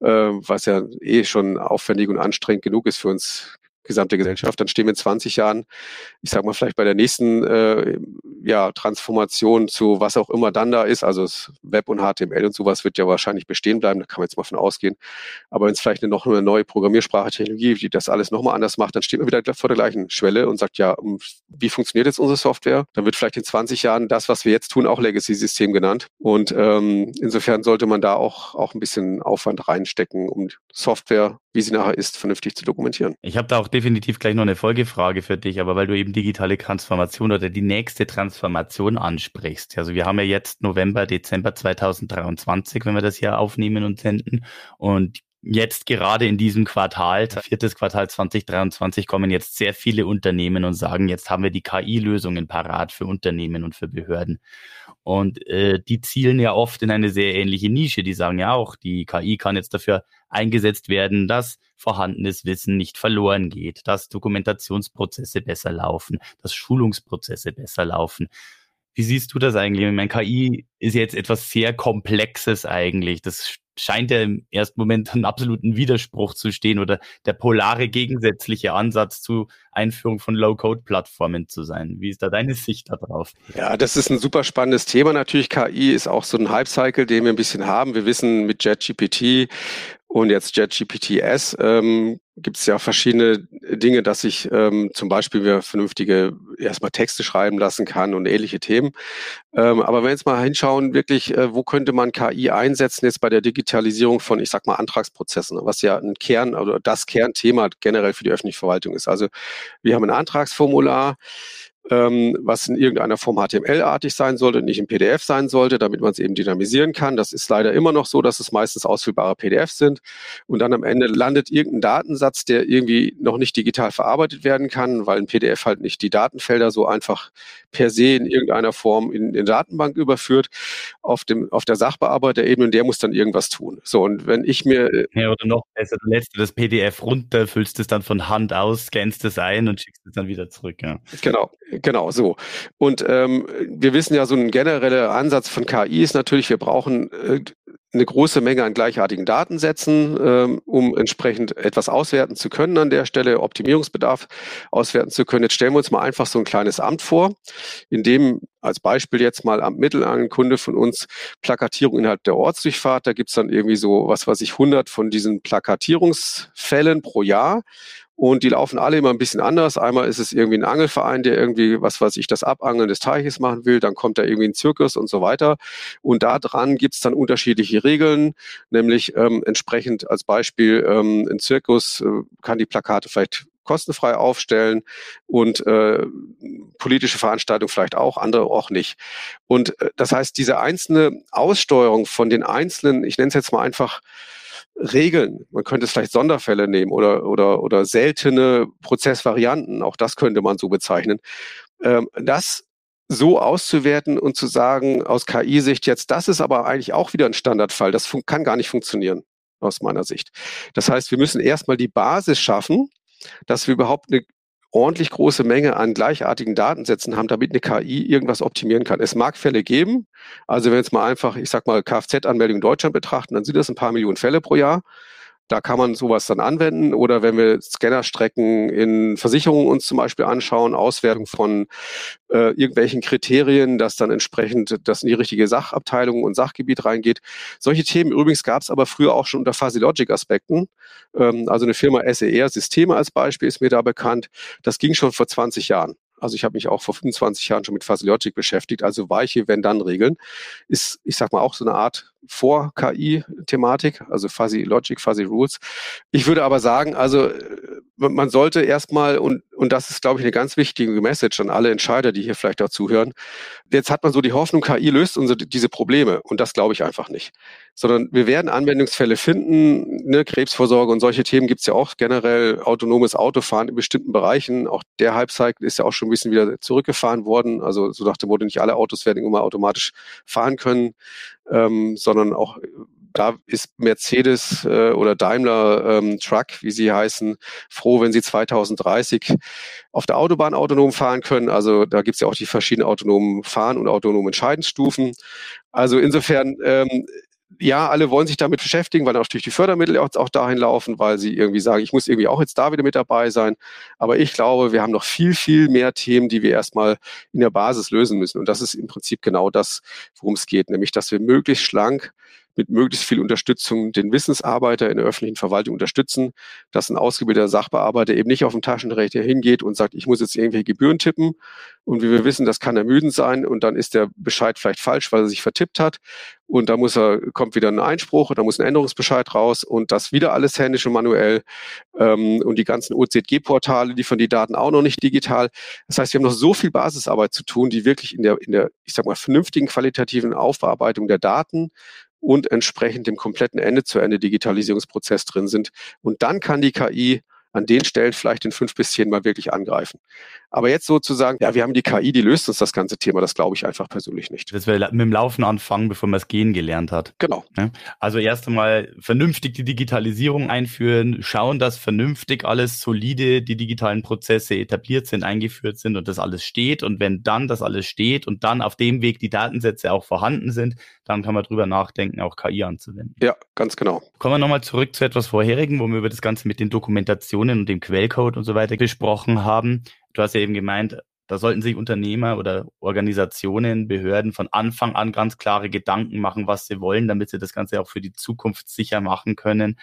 äh, was ja eh schon aufwendig und anstrengend genug ist für uns gesamte Gesellschaft, dann stehen wir in 20 Jahren, ich sage mal vielleicht bei der nächsten äh, ja, Transformation zu was auch immer dann da ist, also das Web und HTML und sowas wird ja wahrscheinlich bestehen bleiben, da kann man jetzt mal von ausgehen. Aber wenn es vielleicht eine, noch eine neue Programmiersprache, Technologie, die das alles nochmal anders macht, dann steht man wieder vor der gleichen Schwelle und sagt, ja, wie funktioniert jetzt unsere Software? Dann wird vielleicht in 20 Jahren das, was wir jetzt tun, auch Legacy-System genannt. Und ähm, insofern sollte man da auch, auch ein bisschen Aufwand reinstecken, um Software, wie sie nachher ist, vernünftig zu dokumentieren. Ich habe da auch definitiv gleich noch eine Folgefrage für dich, aber weil du eben digitale Transformation oder die nächste Transformation ansprichst. Also wir haben ja jetzt November, Dezember 2023, wenn wir das hier aufnehmen und senden. Und jetzt gerade in diesem Quartal, viertes Quartal 2023, kommen jetzt sehr viele Unternehmen und sagen, jetzt haben wir die KI-Lösungen parat für Unternehmen und für Behörden. Und äh, die zielen ja oft in eine sehr ähnliche Nische. Die sagen ja auch, die KI kann jetzt dafür eingesetzt werden, dass vorhandenes Wissen nicht verloren geht, dass Dokumentationsprozesse besser laufen, dass Schulungsprozesse besser laufen. Wie siehst du das eigentlich? Ich meine, KI ist jetzt etwas sehr Komplexes eigentlich. Das scheint ja im ersten Moment einen absoluten Widerspruch zu stehen oder der polare gegensätzliche Ansatz zu Einführung von Low-Code-Plattformen zu sein. Wie ist da deine Sicht darauf? Ja, das ist ein super spannendes Thema. Natürlich KI ist auch so ein Hype-Cycle, den wir ein bisschen haben. Wir wissen mit JetGPT Und jetzt JetGPT-S ähm, gibt es ja verschiedene Dinge, dass ich ähm, zum Beispiel mir vernünftige erstmal Texte schreiben lassen kann und ähnliche Themen. Ähm, aber wenn wir jetzt mal hinschauen, wirklich, äh, wo könnte man KI einsetzen jetzt bei der Digitalisierung von, ich sag mal, Antragsprozessen, was ja ein Kern oder das Kernthema generell für die öffentliche Verwaltung ist. Also wir haben ein Antragsformular, ähm, was in irgendeiner Form HTML-artig sein sollte, nicht in PDF sein sollte, damit man es eben dynamisieren kann. Das ist leider immer noch so, dass es meistens ausfüllbare PDFs sind. Und dann am Ende landet irgendein Datensatz, der irgendwie noch nicht digital verarbeitet werden kann, weil ein PDF halt nicht die Datenfelder so einfach per se in irgendeiner Form in, in Datenbank überführt auf dem auf der Sachbearbeiterebene und der muss dann irgendwas tun. So und wenn ich mir äh, ja oder noch besser, du lädst das PDF runter, füllst es dann von Hand aus, scannst es ein und schickst es dann wieder zurück. Ja. Genau, genau so. Und ähm, wir wissen ja, so ein genereller Ansatz von KI ist natürlich, wir brauchen äh, eine große Menge an gleichartigen Datensätzen, ähm, um entsprechend etwas auswerten zu können an der Stelle, Optimierungsbedarf auswerten zu können. Jetzt stellen wir uns mal einfach so ein kleines Amt vor, in dem als Beispiel jetzt mal Amt Mittel ein Kunde von uns Plakatierung innerhalb der Ortsdurchfahrt. Da gibt's dann irgendwie so, was weiß ich, 100 von diesen Plakatierungsfällen pro Jahr. Und die laufen alle immer ein bisschen anders. Einmal ist es irgendwie ein Angelverein, der irgendwie, was weiß ich, das Abangeln des Teiches machen will. Dann kommt da irgendwie ein Zirkus und so weiter. Und da dran gibt's dann unterschiedliche Regeln, nämlich ähm, entsprechend als Beispiel ähm, ein Zirkus äh, kann die Plakate vielleicht kostenfrei aufstellen und äh, politische Veranstaltungen vielleicht auch, andere auch nicht. Und äh, das heißt, diese einzelne Aussteuerung von den einzelnen, ich nenne es jetzt mal einfach Regeln. Man könnte es vielleicht Sonderfälle nehmen oder, oder, oder seltene Prozessvarianten. Auch das könnte man so bezeichnen. Ähm, das so auszuwerten und zu sagen, aus KI-Sicht jetzt, das ist aber eigentlich auch wieder ein Standardfall. Das kann gar nicht funktionieren, aus meiner Sicht. Das heißt, wir müssen erstmal die Basis schaffen, dass wir überhaupt eine ordentlich große Menge an gleichartigen Datensätzen haben, damit eine KI irgendwas optimieren kann. Es mag Fälle geben. Also wenn wir jetzt mal einfach, ich sag mal, Kfz-Anmeldung in Deutschland betrachten, dann sind das ein paar Millionen Fälle pro Jahr. Da kann man sowas dann anwenden. Oder wenn wir Scannerstrecken in Versicherungen uns zum Beispiel anschauen, Auswertung von äh, irgendwelchen Kriterien, dass dann entsprechend das in die richtige Sachabteilung und Sachgebiet reingeht. Solche Themen übrigens gab es aber früher auch schon unter Fuzzy Logic Aspekten. Ähm, also eine Firma SER Systeme als Beispiel ist mir da bekannt. Das ging schon vor 20 Jahren. Also ich habe mich auch vor 25 Jahren schon mit Fuzzy Logic beschäftigt. Also weiche Wenn-Dann-Regeln ist, ich sag mal, auch so eine Art Vor-KI-Thematik, also Fuzzy Logic, Fuzzy Rules. Ich würde aber sagen, also man sollte erstmal, und, und das ist, glaube ich, eine ganz wichtige Message an alle Entscheider, die hier vielleicht auch zuhören, jetzt hat man so die Hoffnung, KI löst unsere, diese Probleme. Und das glaube ich einfach nicht. Sondern wir werden Anwendungsfälle finden, ne, Krebsvorsorge und solche Themen gibt es ja auch generell, autonomes Autofahren in bestimmten Bereichen. Auch der Hype-Cycle ist ja auch schon ein bisschen wieder zurückgefahren worden. Also so nach dem Motto, nicht alle Autos werden immer automatisch fahren können, ähm, sondern auch da ist Mercedes äh, oder Daimler ähm, Truck, wie sie heißen, froh, wenn sie 2030 auf der Autobahn autonom fahren können. Also da gibt es ja auch die verschiedenen autonomen Fahren und autonomen Entscheidensstufen. Also insofern ähm, ja, alle wollen sich damit beschäftigen, weil natürlich die Fördermittel auch, auch, dahin laufen, weil sie irgendwie sagen, ich muss irgendwie auch jetzt da wieder mit dabei sein. Aber ich glaube, wir haben noch viel, viel mehr Themen, die wir erstmal in der Basis lösen müssen. Und das ist im Prinzip genau das, worum es geht, nämlich, dass wir möglichst schlank mit möglichst viel Unterstützung den Wissensarbeiter in der öffentlichen Verwaltung unterstützen, dass ein ausgebildeter Sachbearbeiter eben nicht auf dem Taschenrechner hingeht und sagt, ich muss jetzt irgendwelche Gebühren tippen. Und wie wir wissen, das kann ermüdend sein und dann ist der Bescheid vielleicht falsch, weil er sich vertippt hat. Und da muss er, kommt wieder ein Einspruch, da muss ein Änderungsbescheid raus und das wieder alles händisch und manuell. Ähm, und die ganzen OZG-Portale, die von die Daten auch noch nicht digital. Das heißt, wir haben noch so viel Basisarbeit zu tun, die wirklich in der, in der, ich sag mal, vernünftigen qualitativen Aufbearbeitung der Daten und entsprechend dem kompletten Ende-zu-Ende-Digitalisierungsprozess drin sind. Und dann kann die KI an den Stellen vielleicht in fünf bis zehn Mal wirklich angreifen. Aber jetzt sozusagen, ja, wir haben die KI, die löst uns das ganze Thema, das glaube ich einfach persönlich nicht. Dass wir mit dem Laufen anfangen, bevor man es gehen gelernt hat. Genau. Also erst einmal vernünftig die Digitalisierung einführen, schauen, dass vernünftig alles solide, die digitalen Prozesse etabliert sind, eingeführt sind und das alles steht. Und wenn dann das alles steht und dann auf dem Weg die Datensätze auch vorhanden sind, dann kann man drüber nachdenken, auch KI anzuwenden. Ja, ganz genau. Kommen wir nochmal zurück zu etwas Vorherigen, wo wir über das Ganze mit den Dokumentationen und dem Quellcode und so weiter gesprochen haben. Du hast ja eben gemeint, Da sollten sich Unternehmer oder Organisationen, Behörden von Anfang an ganz klare Gedanken machen, was sie wollen, damit sie das Ganze auch für die Zukunft sicher machen können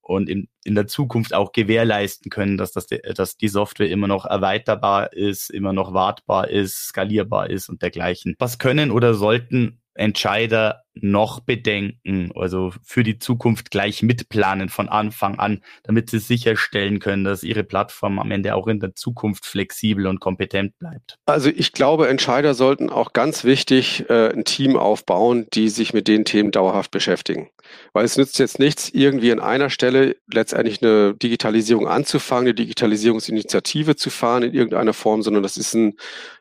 und in, in der Zukunft auch gewährleisten können, dass, das, dass die Software immer noch erweiterbar ist, immer noch wartbar ist, skalierbar ist und dergleichen. Was können oder sollten Entscheider noch bedenken, also für die Zukunft gleich mitplanen von Anfang an, damit sie sicherstellen können, dass ihre Plattform am Ende auch in der Zukunft flexibel und kompetent bleibt? Also ich glaube, Entscheider sollten auch ganz wichtig äh, ein Team aufbauen, die sich mit den Themen dauerhaft beschäftigen. Weil es nützt jetzt nichts, irgendwie an einer Stelle letztendlich eine Digitalisierung anzufangen, eine Digitalisierungsinitiative zu fahren in irgendeiner Form, sondern das ist ein,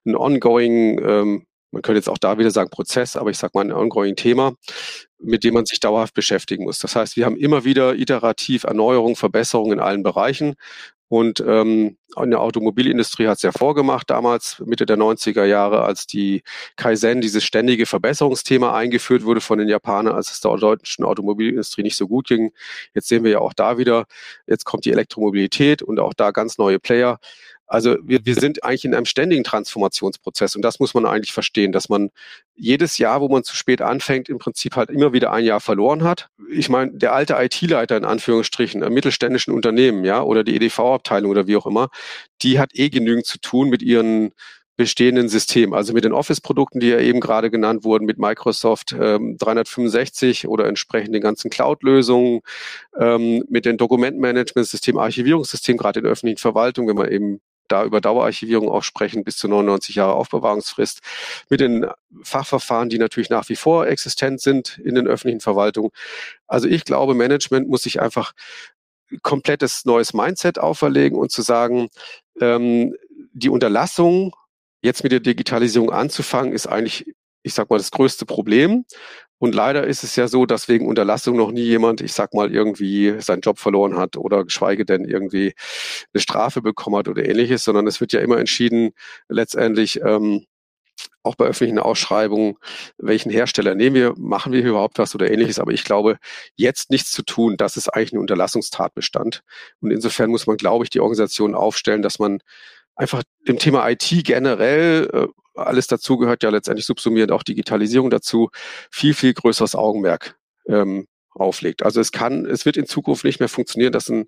ein ongoing ähm, man könnte jetzt auch da wieder sagen Prozess, aber ich sage mal ein ongoing Thema, mit dem man sich dauerhaft beschäftigen muss. Das heißt, wir haben immer wieder iterativ Erneuerung, Verbesserung in allen Bereichen. Und ähm, in der Automobilindustrie hat es ja vorgemacht, damals Mitte der 90er Jahre, als die Kaizen, dieses ständige Verbesserungsthema eingeführt wurde von den Japanern, als es der deutschen Automobilindustrie nicht so gut ging. Jetzt sehen wir ja auch da wieder, jetzt kommt die Elektromobilität und auch da ganz neue Player. Also wir, wir sind eigentlich in einem ständigen Transformationsprozess und das muss man eigentlich verstehen, dass man jedes Jahr, wo man zu spät anfängt, im Prinzip halt immer wieder ein Jahr verloren hat. Ich meine, der alte IT-Leiter in Anführungsstrichen, im mittelständischen Unternehmen, ja, oder die EDV-Abteilung oder wie auch immer, die hat eh genügend zu tun mit ihren bestehenden System, also mit den Office-Produkten, die ja eben gerade genannt wurden, mit Microsoft ähm, 365 oder entsprechend den ganzen Cloud-Lösungen, ähm, mit den Dokumentenmanagement-System, Archivierungssystem, gerade in der öffentlichen Verwaltung, wenn man eben da über Dauerarchivierung auch sprechen, bis zu 99 Jahre Aufbewahrungsfrist, mit den Fachverfahren, die natürlich nach wie vor existent sind in den öffentlichen Verwaltungen. Also ich glaube, Management muss sich einfach komplettes neues Mindset auferlegen und zu sagen, ähm, die Unterlassung, jetzt mit der Digitalisierung anzufangen, ist eigentlich ich sag mal, das größte Problem. Und leider ist es ja so, dass wegen Unterlassung noch nie jemand, ich sag mal, irgendwie seinen Job verloren hat oder geschweige denn irgendwie eine Strafe bekommen hat oder ähnliches, sondern es wird ja immer entschieden, letztendlich ähm, auch bei öffentlichen Ausschreibungen, welchen Hersteller nehmen wir, machen wir hier überhaupt was oder ähnliches. Aber ich glaube, jetzt nichts zu tun, das ist eigentlich ein Unterlassungstatbestand. Und insofern muss man, glaube ich, die Organisation aufstellen, dass man einfach dem Thema IT generell, äh, alles dazu gehört ja letztendlich subsumierend auch Digitalisierung dazu, viel, viel größeres Augenmerk ähm, auflegt. Also es kann, es wird in Zukunft nicht mehr funktionieren, dass ein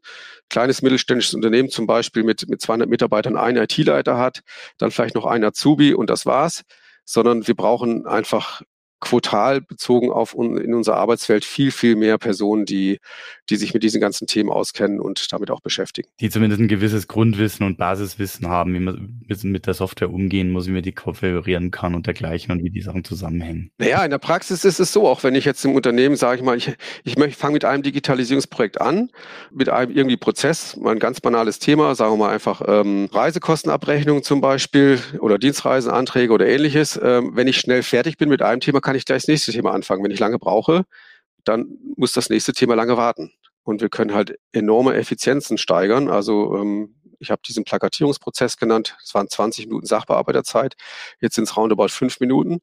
kleines mittelständisches Unternehmen zum Beispiel mit, mit 200 Mitarbeitern einen IT-Leiter hat, dann vielleicht noch einen Azubi und das war's, sondern wir brauchen einfach quotal bezogen auf un, in unser Arbeitsfeld viel, viel mehr Personen, die, die sich mit diesen ganzen Themen auskennen und damit auch beschäftigen. Die zumindest ein gewisses Grundwissen und Basiswissen haben, wie man mit der Software umgehen muss, wie man die konfigurieren kann und dergleichen und wie die Sachen zusammenhängen. Naja, in der Praxis ist es so, auch wenn ich jetzt im Unternehmen sage ich mal, ich, ich fange mit einem Digitalisierungsprojekt an, mit einem irgendwie Prozess, mal ein ganz banales Thema, sagen wir mal einfach ähm, Reisekostenabrechnung zum Beispiel oder Dienstreisenanträge oder ähnliches. Ähm, wenn ich schnell fertig bin mit einem Thema, kann kann ich gleich das nächste Thema anfangen. Wenn ich lange brauche, dann muss das nächste Thema lange warten. Und wir können halt enorme Effizienzen steigern. Also ähm, ich habe diesen Plakatierungsprozess genannt. Es waren 20 Minuten Sachbearbeiterzeit. Jetzt sind es roundabout fünf Minuten.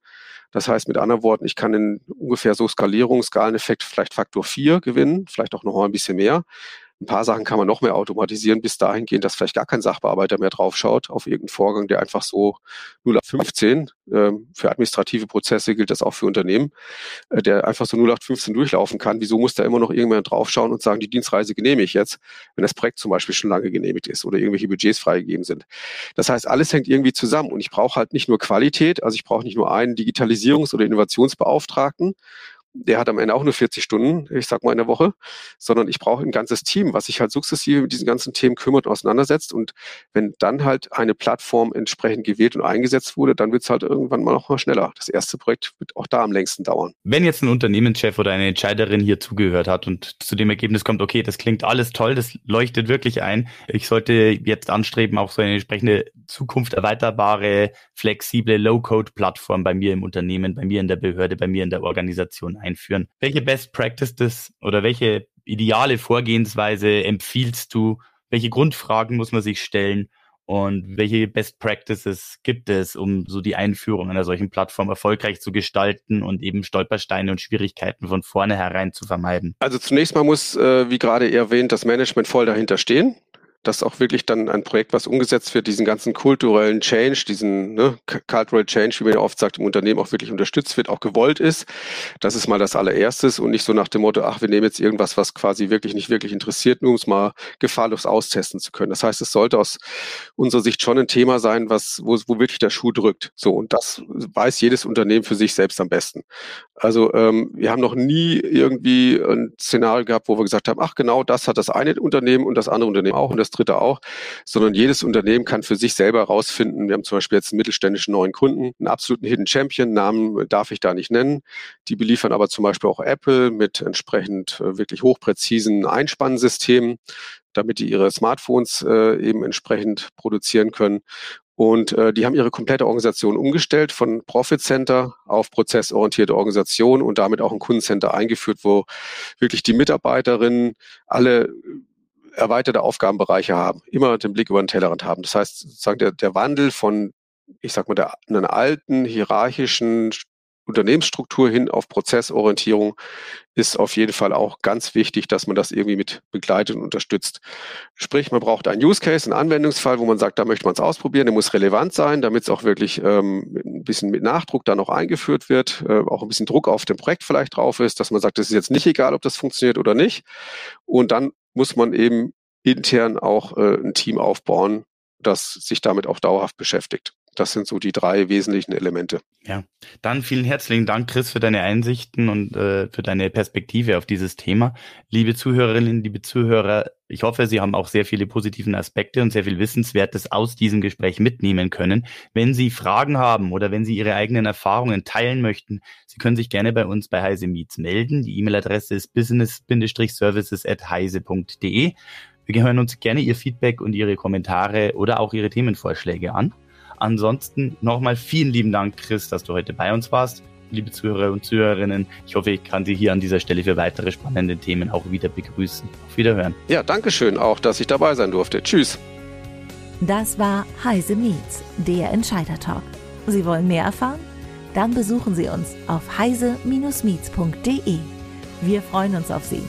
Das heißt mit anderen Worten, ich kann in ungefähr so Skalierung, Skaleneffekt vielleicht Faktor 4 gewinnen, vielleicht auch noch mal ein bisschen mehr. Ein paar Sachen kann man noch mehr automatisieren, bis dahin gehen, dass vielleicht gar kein Sachbearbeiter mehr draufschaut auf irgendeinen Vorgang, der einfach so 0815, äh, für administrative Prozesse gilt das auch für Unternehmen, äh, der einfach so 0815 durchlaufen kann. Wieso muss da immer noch irgendjemand draufschauen und sagen, die Dienstreise genehmige ich jetzt, wenn das Projekt zum Beispiel schon lange genehmigt ist oder irgendwelche Budgets freigegeben sind. Das heißt, alles hängt irgendwie zusammen und ich brauche halt nicht nur Qualität, also ich brauche nicht nur einen Digitalisierungs- oder Innovationsbeauftragten, der hat am Ende auch nur 40 Stunden, ich sag mal in der Woche, sondern ich brauche ein ganzes Team, was sich halt sukzessive mit diesen ganzen Themen kümmert und auseinandersetzt. Und wenn dann halt eine Plattform entsprechend gewählt und eingesetzt wurde, dann wird es halt irgendwann mal noch mal schneller. Das erste Projekt wird auch da am längsten dauern. Wenn jetzt ein Unternehmenschef oder eine Entscheiderin hier zugehört hat und zu dem Ergebnis kommt, okay, das klingt alles toll, das leuchtet wirklich ein. Ich sollte jetzt anstreben, auch so eine entsprechende Zukunft erweiterbare, flexible Low-Code-Plattform bei mir im Unternehmen, bei mir in der Behörde, bei mir in der Organisation einführen. Welche Best Practices oder welche ideale Vorgehensweise empfiehlst du? Welche Grundfragen muss man sich stellen? Und welche Best Practices gibt es, um so die Einführung einer solchen Plattform erfolgreich zu gestalten und eben Stolpersteine und Schwierigkeiten von vornherein zu vermeiden? Also zunächst mal muss, äh, wie gerade erwähnt, das Management voll dahinter stehen. Dass auch wirklich dann ein Projekt, was umgesetzt wird, diesen ganzen kulturellen Change, diesen ne, Cultural Change, wie man ja oft sagt, im Unternehmen auch wirklich unterstützt wird, auch gewollt ist. Das ist mal das allererstes und nicht so nach dem Motto, ach, wir nehmen jetzt irgendwas, was quasi wirklich nicht wirklich interessiert, nur um es mal gefahrlos austesten zu können. Das heißt, es sollte aus unserer Sicht schon ein Thema sein, was, wo, wo wirklich der Schuh drückt. So, und das weiß jedes Unternehmen für sich selbst am besten. Also ähm, wir haben noch nie irgendwie ein Szenario gehabt, wo wir gesagt haben, ach genau, das hat das eine Unternehmen und das andere Unternehmen auch und das dritte auch, sondern jedes Unternehmen kann für sich selber herausfinden. Wir haben zum Beispiel jetzt einen mittelständischen neuen Kunden, einen absoluten Hidden Champion, Namen darf ich da nicht nennen. Die beliefern aber zum Beispiel auch Apple mit entsprechend äh, wirklich hochpräzisen Einspannsystemen damit die ihre Smartphones äh, eben entsprechend produzieren können. Und äh, die haben ihre komplette Organisation umgestellt von Profit Center auf prozessorientierte Organisation und damit auch ein Kundencenter eingeführt, wo wirklich die Mitarbeiterinnen alle erweiterte Aufgabenbereiche haben, immer den Blick über den Tellerrand haben. Das heißt, sozusagen der, der Wandel von, ich sag mal, der, einer alten hierarchischen Unternehmensstruktur hin auf Prozessorientierung ist auf jeden Fall auch ganz wichtig, dass man das irgendwie mit begleitet und unterstützt. Sprich, man braucht einen Use Case, einen Anwendungsfall, wo man sagt, da möchte man es ausprobieren, der muss relevant sein, damit es auch wirklich ähm, ein bisschen mit Nachdruck dann auch eingeführt wird, äh, auch ein bisschen Druck auf dem Projekt vielleicht drauf ist, dass man sagt, es ist jetzt nicht egal, ob das funktioniert oder nicht. Und dann muss man eben intern auch äh, ein Team aufbauen, das sich damit auch dauerhaft beschäftigt. Das sind so die drei wesentlichen Elemente. Ja, dann vielen herzlichen Dank, Chris, für deine Einsichten und äh, für deine Perspektive auf dieses Thema. Liebe Zuhörerinnen, liebe Zuhörer, ich hoffe, Sie haben auch sehr viele positiven Aspekte und sehr viel Wissenswertes aus diesem Gespräch mitnehmen können. Wenn Sie Fragen haben oder wenn Sie Ihre eigenen Erfahrungen teilen möchten, Sie können sich gerne bei uns bei Heise Meets melden. Die E-Mail-Adresse ist business-services at heise.de. Wir hören uns gerne Ihr Feedback und Ihre Kommentare oder auch Ihre Themenvorschläge an. Ansonsten nochmal vielen lieben Dank, Chris, dass du heute bei uns warst. Liebe Zuhörer und Zuhörerinnen, ich hoffe, ich kann Sie hier an dieser Stelle für weitere spannende Themen auch wieder begrüßen. Auf Wiederhören. Ja, danke schön auch, dass ich dabei sein durfte. Tschüss. Das war Heise Meets, der Entscheider Talk. Sie wollen mehr erfahren? Dann besuchen Sie uns auf heise-meets.de. Wir freuen uns auf Sie.